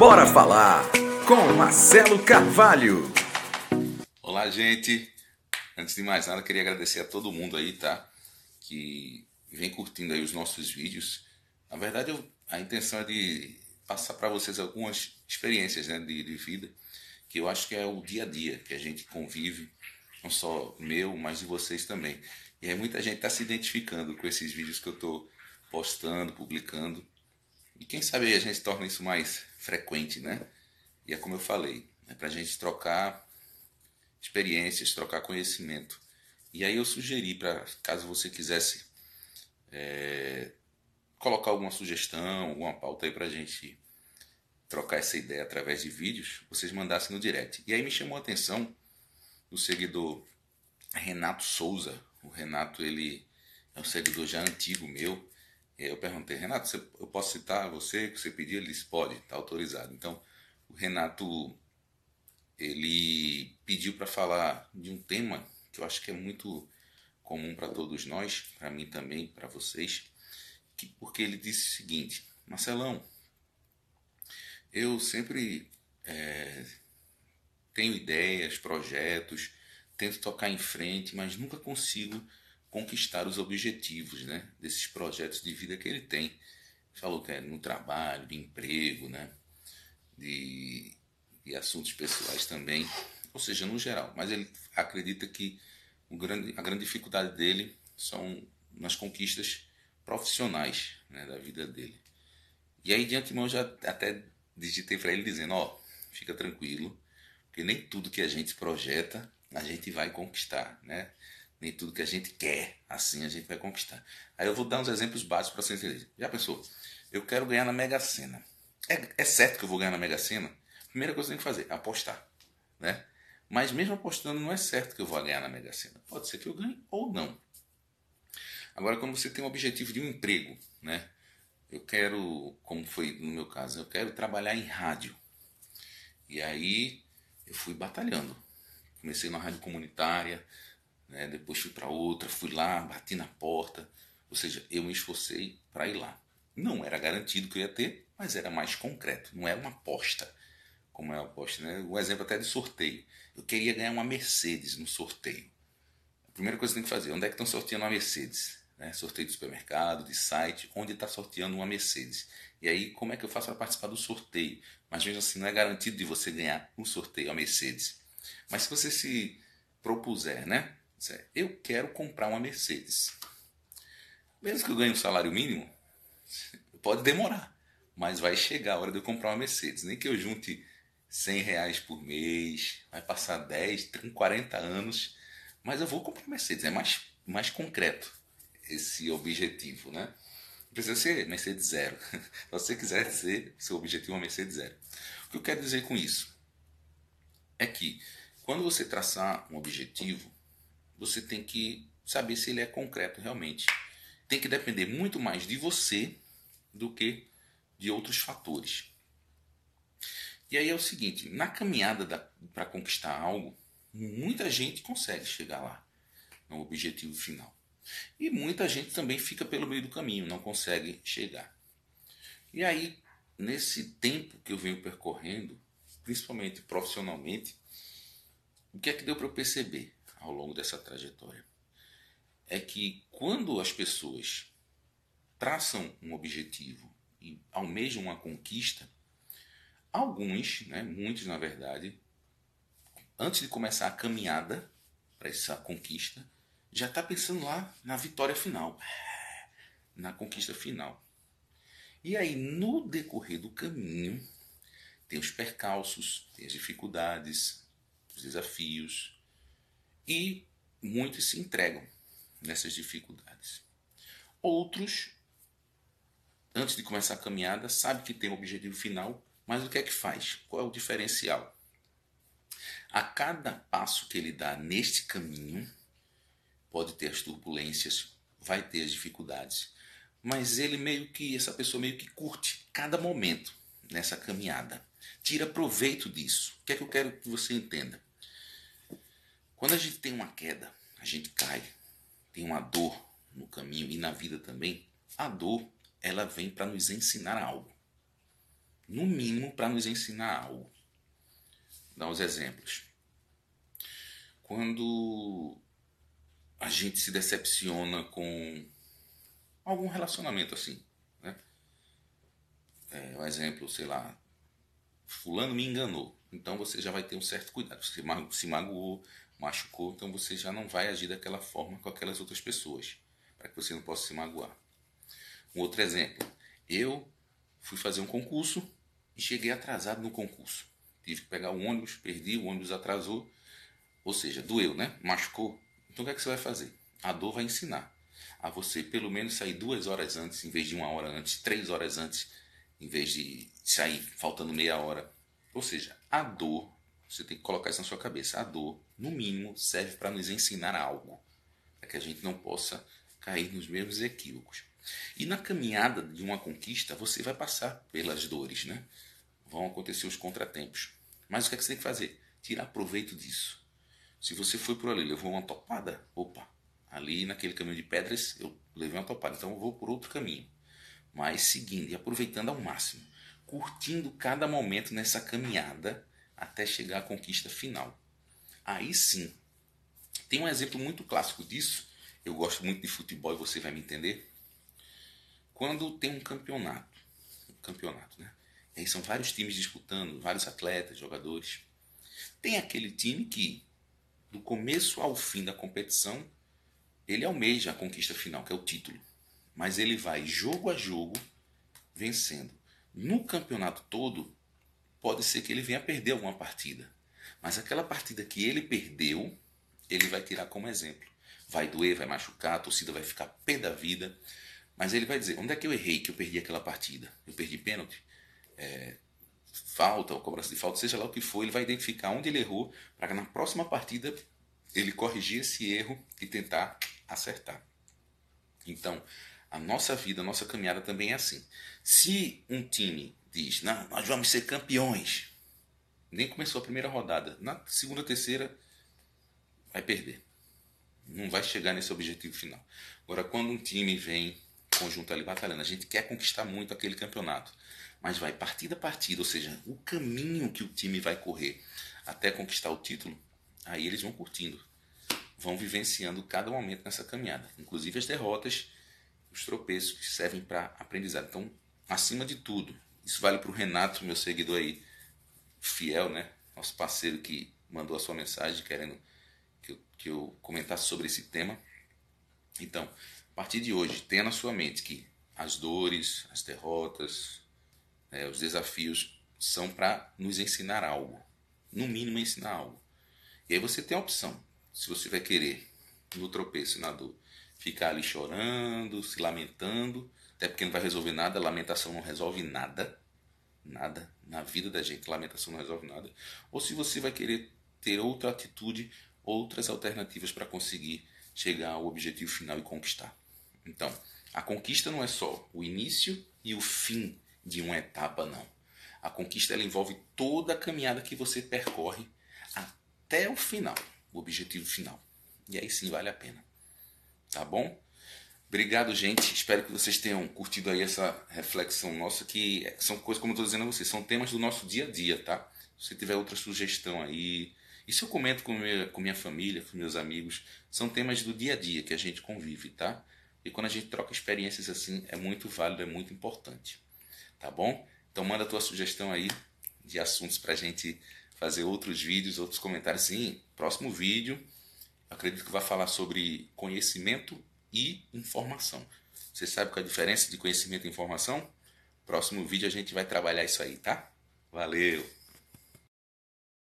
Bora falar com Marcelo Carvalho. Olá, gente. Antes de mais nada, queria agradecer a todo mundo aí, tá? Que vem curtindo aí os nossos vídeos. Na verdade, eu, a intenção é de passar para vocês algumas experiências né, de, de vida que eu acho que é o dia a dia que a gente convive, não só meu, mas de vocês também. E aí muita gente está se identificando com esses vídeos que eu estou postando, publicando. E quem sabe a gente torna isso mais frequente, né? E é como eu falei, é para a gente trocar experiências, trocar conhecimento. E aí eu sugeri para, caso você quisesse é, colocar alguma sugestão, alguma pauta aí para a gente trocar essa ideia através de vídeos, vocês mandassem no direct. E aí me chamou a atenção o seguidor Renato Souza. O Renato, ele é um seguidor já antigo meu. Eu perguntei, Renato, eu posso citar você que você pediu? Ele disse, pode, está autorizado. Então, o Renato, ele pediu para falar de um tema que eu acho que é muito comum para todos nós, para mim também, para vocês, que, porque ele disse o seguinte, Marcelão, eu sempre é, tenho ideias, projetos, tento tocar em frente, mas nunca consigo conquistar os objetivos né, desses projetos de vida que ele tem. Falou que é no trabalho, de emprego, né, de, de assuntos pessoais também, ou seja, no geral. Mas ele acredita que o grande, a grande dificuldade dele são nas conquistas profissionais né, da vida dele. E aí, de antemão, já até digitei para ele dizendo: Ó, oh, fica tranquilo, porque nem tudo que a gente projeta a gente vai conquistar, né? Nem tudo que a gente quer, assim a gente vai conquistar. Aí eu vou dar uns exemplos básicos para vocês entenderem. Já pensou? Eu quero ganhar na Mega Sena. É, é certo que eu vou ganhar na Mega Sena? Primeira coisa que eu tenho que fazer, apostar. Né? Mas mesmo apostando, não é certo que eu vou ganhar na Mega Sena. Pode ser que eu ganhe ou não. Agora, quando você tem o objetivo de um emprego, né? Eu quero, como foi no meu caso, eu quero trabalhar em rádio. E aí eu fui batalhando. Comecei na rádio comunitária, né? depois fui para outra, fui lá, bati na porta, ou seja, eu me esforcei para ir lá. Não era garantido que eu ia ter, mas era mais concreto, não era uma aposta, como é a aposta, né? Um exemplo até de sorteio. Eu queria ganhar uma Mercedes no sorteio. A primeira coisa que tem que fazer, onde é que estão sorteando uma Mercedes? Né? Sorteio de supermercado, de site, onde está sorteando uma Mercedes. E aí, como é que eu faço para participar do sorteio? Mas mesmo assim, não é garantido de você ganhar um sorteio, a Mercedes. Mas se você se propuser, né? Eu quero comprar uma Mercedes. Mesmo que eu ganhe um salário mínimo, pode demorar, mas vai chegar a hora de eu comprar uma Mercedes. Nem que eu junte 100 reais por mês, vai passar 10, 30, 40 anos, mas eu vou comprar uma Mercedes. É mais, mais concreto esse objetivo, né? Não precisa ser Mercedes zero. Se você quiser ser seu objetivo uma Mercedes zero. O que eu quero dizer com isso é que quando você traçar um objetivo, você tem que saber se ele é concreto realmente. Tem que depender muito mais de você do que de outros fatores. E aí é o seguinte, na caminhada para conquistar algo, muita gente consegue chegar lá, no objetivo final. E muita gente também fica pelo meio do caminho, não consegue chegar. E aí, nesse tempo que eu venho percorrendo, principalmente profissionalmente, o que é que deu para eu perceber? Ao longo dessa trajetória é que quando as pessoas traçam um objetivo e almejam uma conquista, alguns, né, muitos na verdade, antes de começar a caminhada para essa conquista, já está pensando lá na vitória final, na conquista final. E aí, no decorrer do caminho, tem os percalços, tem as dificuldades, os desafios, e muitos se entregam nessas dificuldades. Outros, antes de começar a caminhada, sabe que tem um objetivo final, mas o que é que faz? Qual é o diferencial? A cada passo que ele dá neste caminho, pode ter as turbulências, vai ter as dificuldades, mas ele meio que, essa pessoa meio que curte cada momento nessa caminhada. Tira proveito disso. O que é que eu quero que você entenda? Quando a gente tem uma queda, a gente cai, tem uma dor no caminho e na vida também, a dor ela vem para nos ensinar algo. no mínimo para nos ensinar algo. Vou dar uns exemplos. Quando a gente se decepciona com algum relacionamento assim, né? É, um exemplo, sei lá, fulano me enganou. Então você já vai ter um certo cuidado. Você se magoou, machucou, então você já não vai agir daquela forma com aquelas outras pessoas, para que você não possa se magoar. Um outro exemplo, eu fui fazer um concurso e cheguei atrasado no concurso. Tive que pegar o ônibus, perdi, o ônibus atrasou, ou seja, doeu, né? Machucou. Então o que é que você vai fazer? A dor vai ensinar a você pelo menos sair duas horas antes, em vez de uma hora antes, três horas antes, em vez de sair faltando meia hora. Ou seja, a dor, você tem que colocar isso na sua cabeça, a dor, no mínimo, serve para nos ensinar algo, para que a gente não possa cair nos mesmos equívocos. E na caminhada de uma conquista, você vai passar pelas dores, né? Vão acontecer os contratempos. Mas o que, é que você tem que fazer? Tirar proveito disso. Se você foi por ali, levou uma topada, opa, ali naquele caminho de pedras eu levei uma topada, então eu vou por outro caminho. Mas seguindo e aproveitando ao máximo, curtindo cada momento nessa caminhada até chegar à conquista final. Aí sim, tem um exemplo muito clássico disso. Eu gosto muito de futebol e você vai me entender. Quando tem um campeonato, um campeonato, né? E aí são vários times disputando, vários atletas, jogadores. Tem aquele time que, do começo ao fim da competição, ele almeja a conquista final, que é o título. Mas ele vai jogo a jogo vencendo. No campeonato todo, pode ser que ele venha perder alguma partida. Mas aquela partida que ele perdeu, ele vai tirar como exemplo. Vai doer, vai machucar, a torcida vai ficar pé da vida. Mas ele vai dizer: onde é que eu errei que eu perdi aquela partida? Eu perdi pênalti? É, falta ou cobrança de falta, seja lá o que for, ele vai identificar onde ele errou para que na próxima partida ele corrigir esse erro e tentar acertar. Então, a nossa vida, a nossa caminhada também é assim. Se um time diz, não, nós vamos ser campeões, nem começou a primeira rodada, na segunda, terceira, vai perder. Não vai chegar nesse objetivo final. Agora, quando um time vem conjunto ali batalhando, a gente quer conquistar muito aquele campeonato, mas vai partida a partida, ou seja, o caminho que o time vai correr até conquistar o título, aí eles vão curtindo vão vivenciando cada momento nessa caminhada, inclusive as derrotas, os tropeços que servem para aprendizado. Então, acima de tudo, isso vale para o Renato, meu seguidor aí, fiel, né? Nosso parceiro que mandou a sua mensagem querendo que eu, que eu comentasse sobre esse tema. Então, a partir de hoje, tenha na sua mente que as dores, as derrotas, né, os desafios são para nos ensinar algo. No mínimo, ensinar algo. E aí você tem a opção se você vai querer, no tropeço, na dor, ficar ali chorando, se lamentando, até porque não vai resolver nada, lamentação não resolve nada, nada, na vida da gente, lamentação não resolve nada, ou se você vai querer ter outra atitude, outras alternativas para conseguir chegar ao objetivo final e conquistar. Então, a conquista não é só o início e o fim de uma etapa, não. A conquista ela envolve toda a caminhada que você percorre até o final o objetivo final. E aí sim vale a pena. Tá bom? Obrigado, gente. Espero que vocês tenham curtido aí essa reflexão nossa, que são coisas, como eu estou dizendo a vocês, são temas do nosso dia a dia, tá? Se tiver outra sugestão aí, isso eu comento com minha, com minha família, com meus amigos, são temas do dia a dia que a gente convive, tá? E quando a gente troca experiências assim, é muito válido, é muito importante. Tá bom? Então manda a tua sugestão aí de assuntos pra gente fazer outros vídeos, outros comentários. Sim, próximo vídeo, acredito que vai falar sobre conhecimento e informação. Você sabe qual é a diferença de conhecimento e informação? Próximo vídeo a gente vai trabalhar isso aí, tá? Valeu!